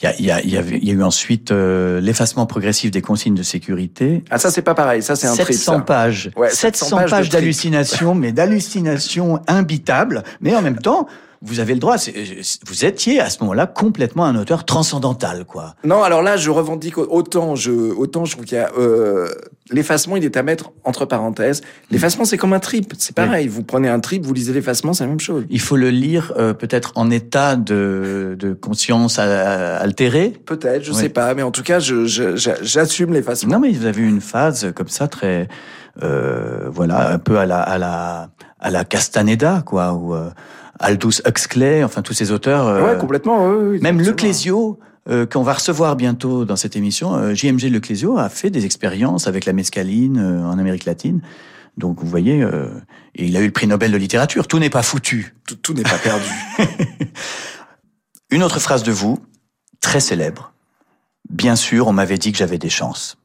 Il y a, il y a- il y a eu ensuite euh, l'effacement progressif des consignes de sécurité. Ah, ça, c'est pas pareil. Ça, c'est un trip. 700 ça. pages. Ouais, 700, 700 pages pages, de trip. d'hallucination, mais d'hallucination imbitable. Mais en même temps, vous avez le droit. c'est- Vous étiez à ce moment-là complètement un auteur transcendantal, quoi. Non, alors là, je revendique autant, je, autant je trouve qu'il y a euh, l'effacement, il est à mettre entre parenthèses. L'effacement, c'est comme un trip, c'est pareil. Vous prenez un trip, vous lisez l'effacement, c'est la même chose. Il faut le lire euh, peut-être en état de, de conscience euh, altérée. Peut-être, je Oui. sais pas, mais en tout cas, je, je- j'assume l'effacement. Non, mais vous avez eu une phase comme ça très, euh, voilà, un peu à la, à la, à la Castaneda, quoi, ou euh, Aldous Huxley, enfin tous ces auteurs. euh, Ouais, complètement. ouais, ouais, Même. Leclésio, euh, qu'on va recevoir bientôt dans cette émission, euh, JMG Leclésio a fait des expériences avec la mescaline en Amérique latine. Donc vous voyez, et il a eu le prix Nobel de littérature. Tout n'est pas foutu. Tout, tout n'est pas perdu. Une autre phrase de vous, très célèbre. Bien sûr, on m'avait dit que j'avais des chances.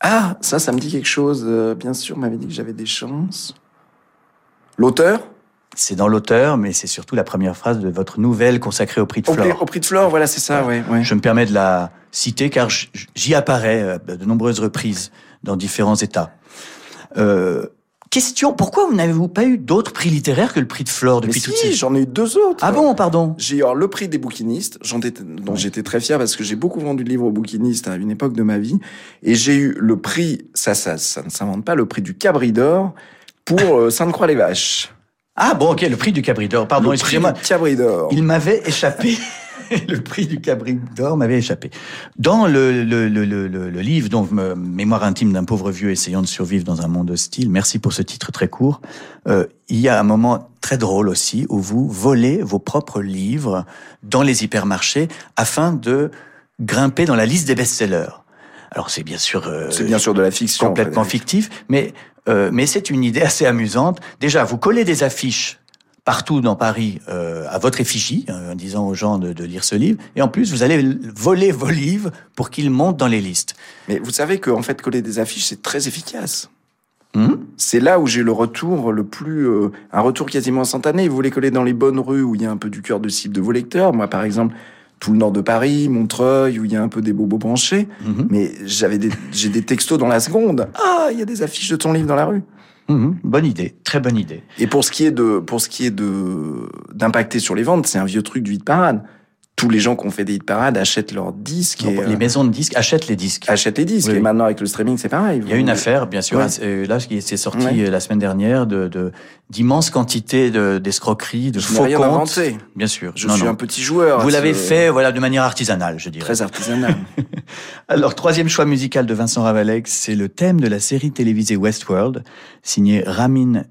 ah, ça, ça me dit quelque chose. bien sûr, on m'avait dit que j'avais des chances. L'auteur? C'est dans l'auteur, mais c'est surtout la première phrase de votre nouvelle consacrée au prix de Flore. au prix de Flore, voilà, c'est ça, ouais, ouais. Je me permets de la citer car j'y apparais euh, de nombreuses reprises dans différents états. Euh, question, pourquoi vous n'avez-vous pas eu d'autres prix littéraires que le prix de Flore Mais depuis si, toutes ces... j'en ai eu deux autres. Ah bon, pardon? J'ai eu le prix des bouquinistes, dont j'étais très fier parce que j'ai beaucoup vendu de livres aux bouquinistes à une époque de ma vie. Et j'ai eu le prix, ça, ça, ça ne s'invente pas, le prix du Cabri d'Or pour euh, Sainte-Croix-les-Vaches. Ah bon, ok, le prix du Cabri d'Or. Pardon, le prix excusez-moi. du Cabri d'Or. Il m'avait échappé. le prix du Cabri d'Or m'avait échappé. Dans le, le, le, le, livre, donc Mémoire intime d'un pauvre vieux essayant de survivre dans un monde hostile, merci pour ce titre très court, euh, il y a un moment très drôle aussi où vous volez vos propres livres dans les hypermarchés afin de grimper dans la liste des best-sellers. Alors c'est bien sûr... euh, C'est bien sûr de la fiction. complètement fictif, mais euh, mais c'est une idée assez amusante. Déjà, vous collez des affiches partout dans Paris euh, à votre effigie, euh, en disant aux gens de, de lire ce livre, et en plus vous allez voler vos livres pour qu'ils montent dans les listes. Mais vous savez qu'en fait, coller des affiches, c'est très efficace. Hum C'est là où j'ai le retour le plus, euh, un retour quasiment instantané. Vous voulez coller dans les bonnes rues où il y a un peu du cœur de cible de vos lecteurs. Moi, par exemple, tout le nord de Paris, Montreuil, où il y a un peu des bobos branchés. Mhm. Mais j'avais des, j'ai des textos dans la seconde. Ah, il y a des affiches de ton livre dans la rue. Mhm. Bonne idée, très bonne idée. Et pour ce qui est de, pour ce qui est de, d'impacter sur les ventes, c'est un vieux truc du hit parade. Tous les gens qui ont fait des hit parades achètent leurs disques et les euh, maisons de disques achètent les disques. achètent les disques. Oui, et maintenant avec le streaming, c'est pareil. Il y a une affaire, bien sûr, Ouais. euh, là, qui s'est sorti Ouais. euh, la semaine dernière, de de- d'immenses quantités de- d'escroqueries, de Je n'ai faux rien comptes. inventé. Bien sûr. Je Non, suis non. un petit joueur. Vous l'avez fait, voilà, de manière artisanale, je dirais. très artisanal. Alors, troisième choix musical de Vincent Ravalek, c'est le thème de la série télévisée Westworld, signé Ramin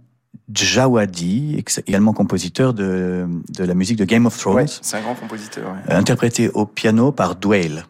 Djawadi, ex- également compositeur de, de la musique de Game of Thrones, ouais, c'est un grand compositeur. ouais. euh, interprété au piano par Dwayne.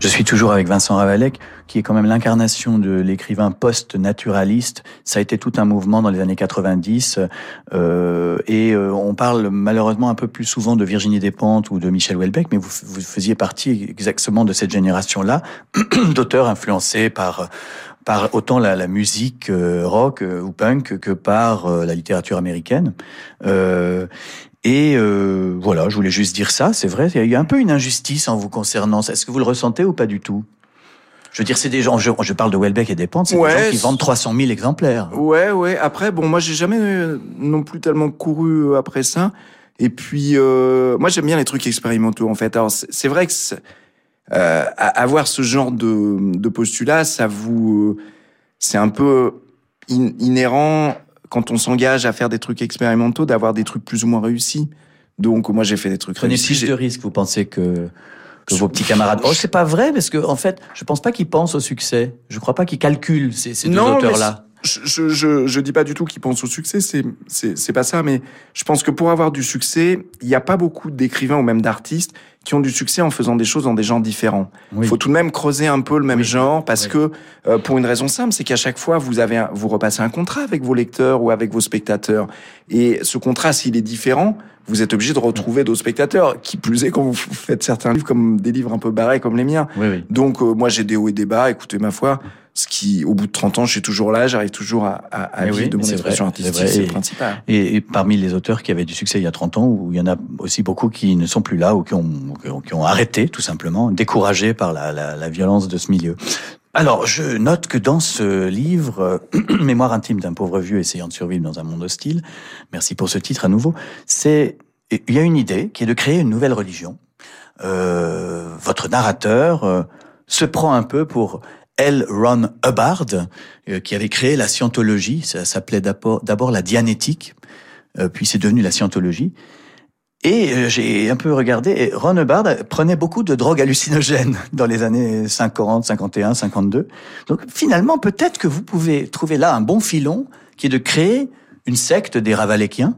Je suis toujours avec Vincent Ravalek, qui est quand même l'incarnation de l'écrivain post-naturaliste. Ça a été tout un mouvement dans les années 90, euh, et euh, on parle malheureusement un peu plus souvent de Virginie Despentes ou de Michel Houellebecq, mais vous, vous faisiez partie exactement de cette génération-là, d'auteurs influencés par par autant la, la musique euh, rock euh, ou punk que par euh, la littérature américaine. Et euh, voilà, je voulais juste dire ça. C'est vrai, il y a un peu une injustice en vous concernant. Est-ce que vous le ressentez ou pas du tout? Je veux dire, c'est des gens. Je, je parle de Welbeck et Despentes, c'est Ouais, des gens qui c'est- vendent 300 000 exemplaires. Ouais, ouais. Après, bon, moi, j'ai jamais euh, non plus tellement couru euh, après ça. Et puis, euh, moi, j'aime bien les trucs expérimentaux, en fait. Alors, c'est c'est vrai que c'est- euh, a- avoir ce genre de, de postulat, ça vous, euh, c'est un peu in- inhérent quand on s'engage à faire des trucs expérimentaux, d'avoir des trucs plus ou moins réussis. Donc, moi, j'ai fait des trucs Prenez réussis. plus J'ai- de risques, vous pensez que que vos petits camarades. Oh, c'est pas vrai parce que en fait, je pense pas qu'ils pensent au succès. Je crois pas qu'ils calculent ces, ces deux auteurs-là. Je, je, je, je dis pas du tout qu'il pense au succès, c'est, c'est, c'est pas ça, mais je pense que pour avoir du succès, il n'y a pas beaucoup d'écrivains ou même d'artistes qui ont du succès en faisant des choses dans des genres différents. Il Oui. faut tout de même creuser un peu le même Oui. genre parce Oui. que euh, pour une raison simple, c'est qu'à chaque fois vous avez un- vous repassez un contrat avec vos lecteurs ou avec vos spectateurs et ce contrat s'il est différent, vous êtes obligé de retrouver d'autres spectateurs. Qui plus est quand vous faites certains livres comme des livres un peu barrés comme les miens. Oui, oui. Donc euh, moi j'ai des hauts et des bas. Écoutez ma foi, ce qui au bout de 30 ans, je suis toujours là, j'arrive toujours à, à, à Mais vivre oui, de mon expression vrai, artistique, c'est le principal. Et, et parmi les auteurs qui avaient du succès il y a 30 ans, où il y en a aussi beaucoup qui ne sont plus là ou qui ont, qui ont, qui ont arrêté, tout simplement, découragés par la, la, la violence de ce milieu. Alors, je note que dans ce livre, euh, Mémoire intime d'un pauvre vieux essayant de survivre dans un monde hostile, merci pour ce titre à nouveau, c'est, il y a une idée qui est de créer une nouvelle religion. Euh, votre narrateur euh, se prend un peu pour L. Ron Hubbard, euh, qui avait créé la scientologie. Ça s'appelait d'abord la dianétique, euh, puis c'est devenu la scientologie. Et euh, j'ai un peu regardé, et Ron Hubbard prenait beaucoup de drogues hallucinogènes dans les années 50, 51, 52. Donc finalement, peut-être que vous pouvez trouver là un bon filon qui est de créer une secte des Ravalékiens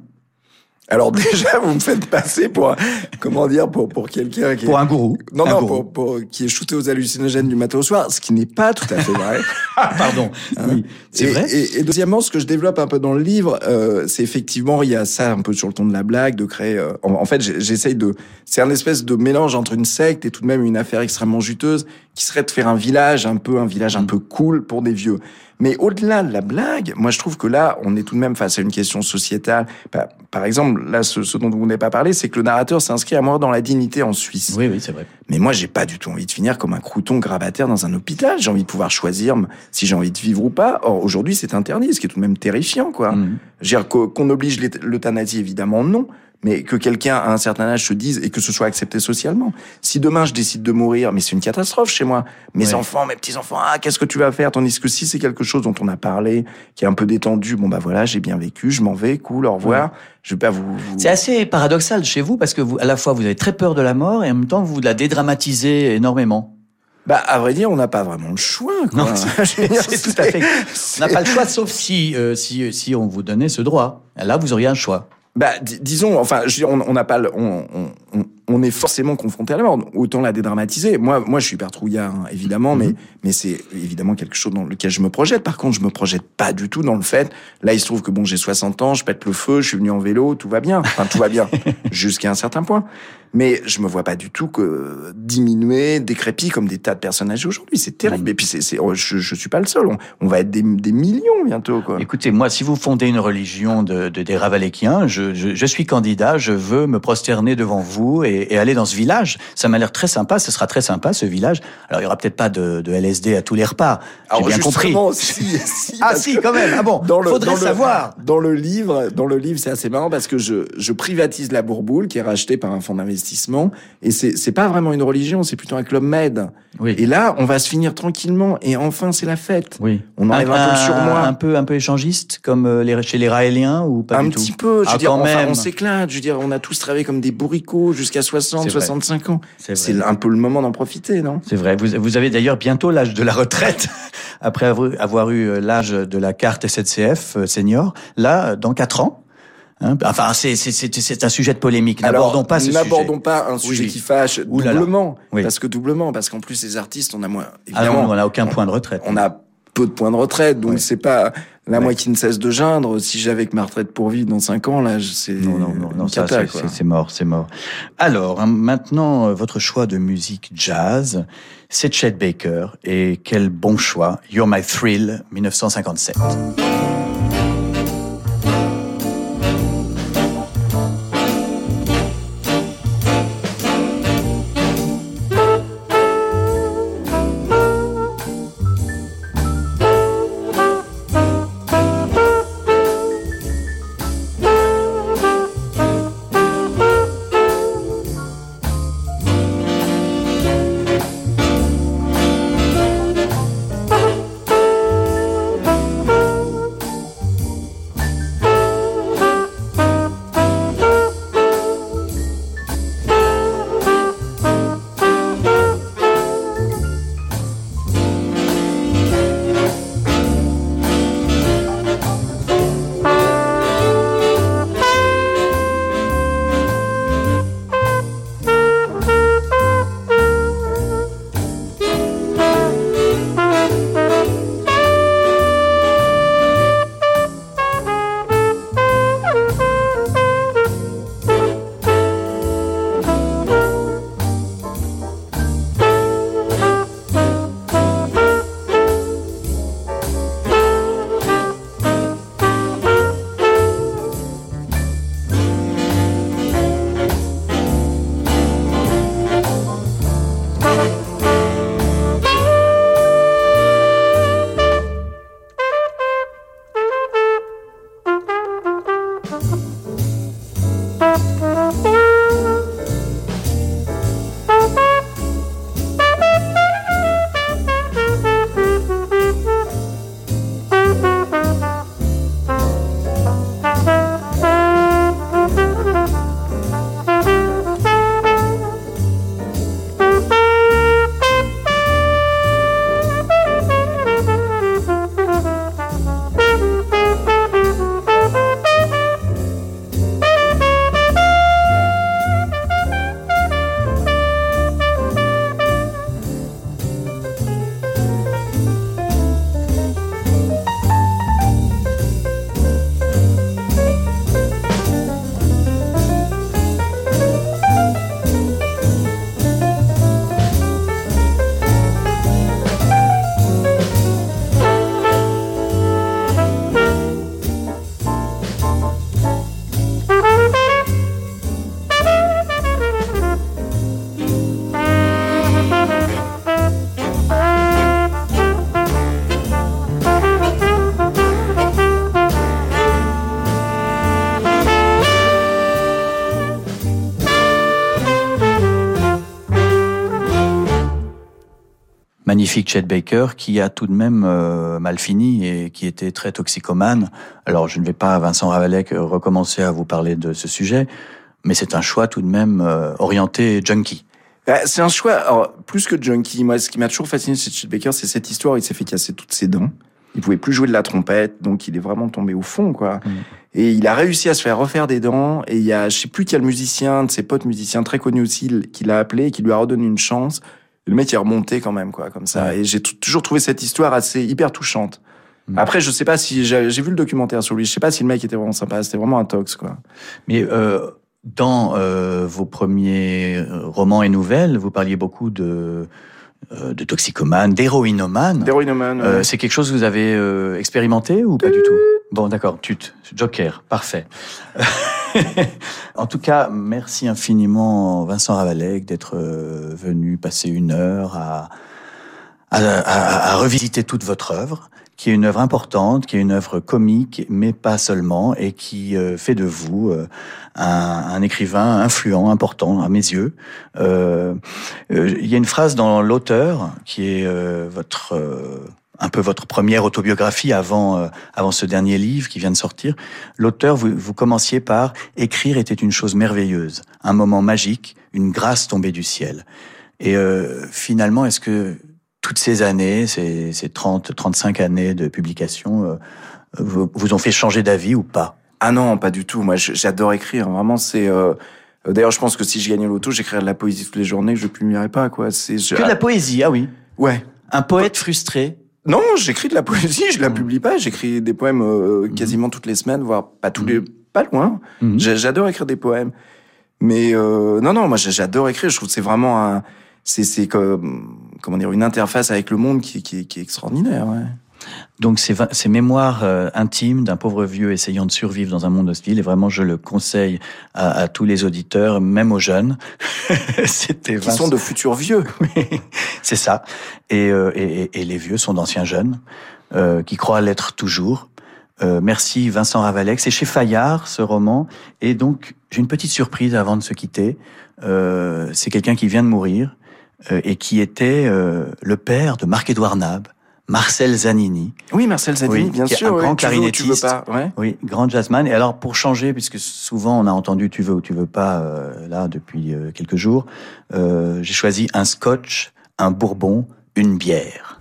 Alors déjà, vous me faites passer pour comment dire pour pour quelqu'un qui est... pour un gourou. non Un non gourou. pour, pour qui est shooté aux hallucinogènes du matin au soir, ce qui n'est pas tout à fait vrai. Ah, pardon. oui, c'est vrai. Et, et deuxièmement, ce que je développe un peu dans le livre, euh, c'est effectivement il y a ça un peu sur le ton de la blague, de créer. euh, en, en fait, j'essaye de. C'est un espèce de mélange entre une secte et tout de même une affaire extrêmement juteuse, qui serait de faire un village un peu un village un peu cool pour des vieux. Mais au-delà de la blague, moi je trouve que là, on est tout de même face à une question sociétale. Par, par exemple, là, ce, ce dont vous n'avez pas parlé, c'est que le narrateur s'inscrit à mort dans la dignité en Suisse. Oui, oui, c'est vrai. Mais moi, j'ai pas du tout envie de finir comme un crouton grabataire dans un hôpital. J'ai envie de pouvoir choisir si j'ai envie de vivre ou pas. Or, aujourd'hui, c'est interdit, ce qui est tout de même terrifiant, quoi. Je veux dire, qu'o- qu'on oblige l'euth- l'euthanasie, évidemment, non. Mais que quelqu'un à un certain âge se dise et que ce soit accepté socialement. Si demain je décide de mourir, mais c'est une catastrophe chez moi. Mes Ouais. enfants, mes petits enfants, ah, qu'est-ce que tu vas faire? Tandis que si c'est quelque chose dont on a parlé, qui est un peu détendu, bon bah voilà, j'ai bien vécu, je m'en vais, cool, au revoir. Je vais pas vous. vous- C'est assez paradoxal chez vous parce que vous, à la fois vous avez très peur de la mort et en même temps vous la dédramatisez énormément. Bah, à vrai dire, on n'a pas vraiment le choix. Quoi. Non, c'est tout à fait. On n'a pas le choix sauf si, euh, si, si on vous donnait ce droit. Là, vous auriez un choix. Bah, di- disons, enfin, je veux dire, on on n'a pas, le- on, on, on, on est forcément confronté à la mort. Autant la dédramatiser. Moi, moi, je suis hyper trouillard, hein, évidemment, mais, mais c'est évidemment quelque chose dans lequel je me projette. Par contre, je me projette pas du tout dans le fait. Là, il se trouve que bon, j'ai 60 ans, je pète le feu, je suis venu en vélo, tout va bien. Enfin, tout va bien jusqu'à un certain point. Mais je me vois pas du tout que diminuer, décrépit comme des tas de personnages aujourd'hui. C'est terrible. Et puis, c'est, c'est, oh, je, je suis pas le seul. On, on va être des, des millions bientôt, quoi. Écoutez, moi, si vous fondez une religion de, de des Ravalékiens, je, je, je suis candidat, je veux me prosterner devant vous et, et aller dans ce village. Ça m'a l'air très sympa, ce sera très sympa ce village. Alors, il y aura peut-être pas de, de LSD à tous les repas. J'ai Alors, bien compris. si, si, Ah si, quand même. Ah bon, dans le, faudrait dans le- savoir. Dans le livre, dans le livre, c'est assez marrant parce que je, je privatise la Bourboule qui est rachetée par un fonds d'investissement et c'est, pas vraiment une religion, c'est plutôt un club med. Oui. Et là, on va se finir tranquillement et enfin, c'est la fête. Oui. On enlève un, peu le surmoi. Un peu, un peu échangiste, comme euh, les, chez les Raéliens ou pas un du petit tout peu, je veux Ah, dire, enfin, même. on s'éclate. Je veux dire, on a tous travaillé comme des bourricots jusqu'à 60, C'est vrai. 65 ans. C'est un peu le moment d'en profiter, non? C'est vrai. Vous, vous avez d'ailleurs bientôt l'âge de la retraite, après avoir, eu euh, l'âge de la carte SNCF euh, senior. Là, dans quatre ans. Hein, enfin, c'est un sujet de polémique. N'abordons pas ce sujet. N'abordons pas un sujet Oui. qui fâche doublement. Oui. Parce que doublement, parce qu'en plus, les artistes, on a moins. Ah Évidemment, non, on n'a aucun point de retraite. on a peu de points de retraite, donc c'est pas là Ouais. moi qui ne cesse de geindre. Si j'avais que ma retraite pour vivre dans 5 ans, là, c'est Non, non, non, ça, c'est mort, c'est mort. Alors, hein, maintenant, euh, votre choix de musique jazz, c'est Chet Baker. Et quel bon choix. You're My Thrill, 1957. Magnifique Chet Baker qui a tout de même euh, mal fini et qui était très toxicomane. Alors je ne vais pas, Vincent Ravalec, euh, recommencer à vous parler de ce sujet, mais c'est un choix tout de même euh, orienté junkie. C'est un choix, alors, plus que junkie. Moi, ce qui m'a toujours fasciné chez Chet Baker, c'est cette histoire. Il s'est fait casser toutes ses dents. Il pouvait plus jouer de la trompette, donc il est vraiment tombé au fond, quoi. Et il a réussi à se faire refaire des dents. Et il y a, je sais plus quel musicien, de ses potes musiciens très connus aussi, qui l'a appelé, et qui lui a redonné une chance. Le mec est remonté quand même, quoi, comme ça. Et j'ai toujours trouvé cette histoire assez hyper touchante. Après, je sais pas si j'ai vu le documentaire sur lui. Je sais pas si le mec était vraiment sympa. C'était vraiment un tox, quoi. Mais euh, dans euh, vos premiers euh, romans et nouvelles, vous parliez beaucoup de, euh, de toxicomanes, d'héroïnomanes. D'héroïnomane. ouais. Euh, c'est quelque chose que vous avez euh, expérimenté ou pas du tout? Bon, d'accord, tut, Joker, parfait. en tout cas, merci infiniment Vincent Ravalec d'être euh, venu passer une heure à, à, à- à revisiter toute votre œuvre, qui est une œuvre importante, qui est une œuvre comique, mais pas seulement, et qui euh, fait de vous euh, un, un écrivain influent, important à mes yeux. Il y a une phrase dans l'auteur qui est votre un peu votre première autobiographie avant euh, avant ce dernier livre qui vient de sortir. L'auteur, vous, vous commenciez par écrire était une chose merveilleuse, un moment magique, une grâce tombée du ciel. Et euh, finalement, est-ce que toutes ces années, ces, ces 30, 35 années de publication, euh, vous, vous ont fait changer d'avis ou pas? Ah non, pas du tout. Moi, j'adore écrire. Vraiment, c'est. euh, euh, D'ailleurs, je pense que si je gagnais l'auto, j'écrirais de la poésie toutes les journées, je publierais pas, quoi. C'est. je- Que de la poésie, ah oui. Ouais. Un poète frustré. Non, j'écris de la poésie, je la Mm. publie pas. J'écris des poèmes euh, quasiment toutes les semaines, voire pas tous les, pas loin. J'a- J'adore écrire des poèmes, mais euh, non, non, moi j'a- j'adore écrire. Je trouve que c'est vraiment un, c'est c'est comme comment dire une interface avec le monde qui qui, qui est extraordinaire. Ouais. Donc ces, mémoires euh, intimes d'un pauvre vieux essayant de survivre dans un monde hostile, et vraiment je le conseille à, à tous les auditeurs, même aux jeunes. C'était Qui sont de futurs vieux. C'est ça. Et, euh, et, et- les vieux sont d'anciens jeunes euh, qui croient l'être toujours. Euh, merci Vincent Ravalec. C'est chez Fayard ce roman. Et donc j'ai une petite surprise avant de se quitter. Euh, c'est quelqu'un qui vient de mourir euh, et qui était euh, le père de Marc-Édouard Nab, Marcel Zanini. Oui, Marcel Zadini, Oui, bien qui est sûr. un ouais. grand Tu veux ou tu veux clarinettiste. pas. Ouais. Oui, grand jazzman. Et alors, pour changer, puisque souvent on a entendu tu veux ou tu veux pas, euh, là, depuis euh, quelques jours, euh, j'ai choisi un scotch, un bourbon, une bière.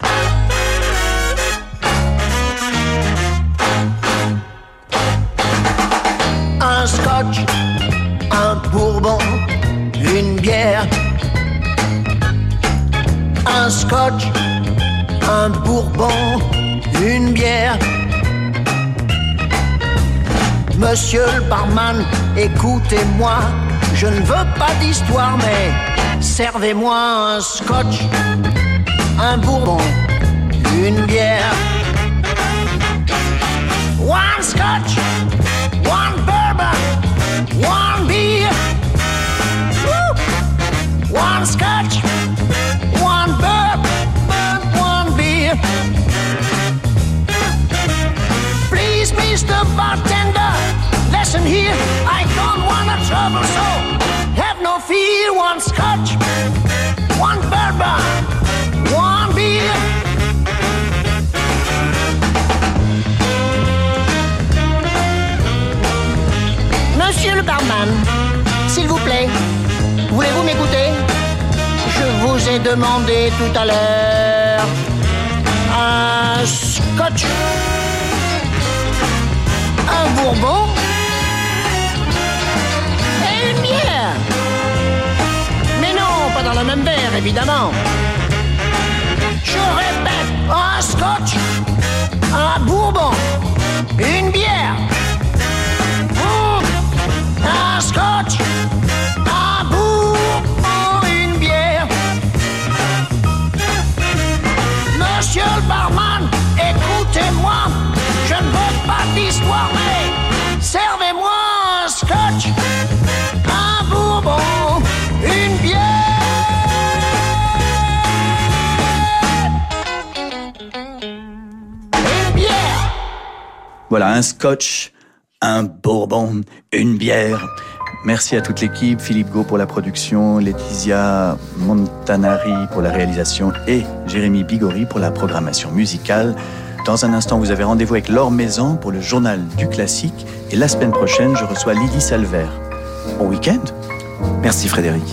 un scotch, un bourbon, une bière. Un scotch, un bourbon, une bière. Monsieur le barman, écoutez-moi, je ne veux pas d'histoire, mais servez-moi un scotch, un bourbon, une bière. One scotch, one bourbon, one beer. One scotch, Please, Mr. Bartender, listen here. I don't wanna trouble, so have no fear. One scotch, one bourbon, one beer. Monsieur le barman, s'il vous plaît, voulez-vous m'écouter? Je vous ai demandé tout à l'heure scotch, un bourbon et une bière. Mais non, pas dans le même verre, évidemment. Je répète, un scotch, un bourbon, une bière. Un scotch, écoutez-moi, je ne veux pas d'histoire, mais servez-moi un scotch, un bourbon, une bière. Une bière. Voilà, un scotch, un bourbon, une bière. Merci à toute l'équipe, Philippe Gau pour la production, Laetitia Montanari pour la réalisation et Jérémy Bigori pour la programmation musicale. Dans un instant, vous avez rendez-vous avec Laure Maison pour le journal du classique et la semaine prochaine, je reçois Lydie Salver. Bon week-end Merci Frédéric.